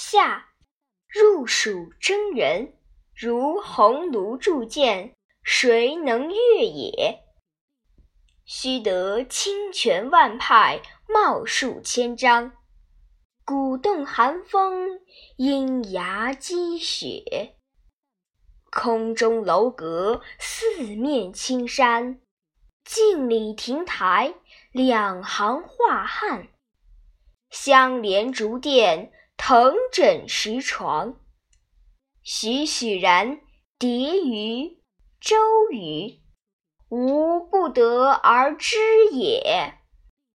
夏，入蜀征人，如鸿胪铸剑，谁能越也？须得清泉万派，茂树千张。鼓动寒风，阴崖积雪。空中楼阁，四面青山。镜里亭台，两行画汉。香莲竹殿，藤枕石床。栩栩然，叠于周瑜。吾不得而知也。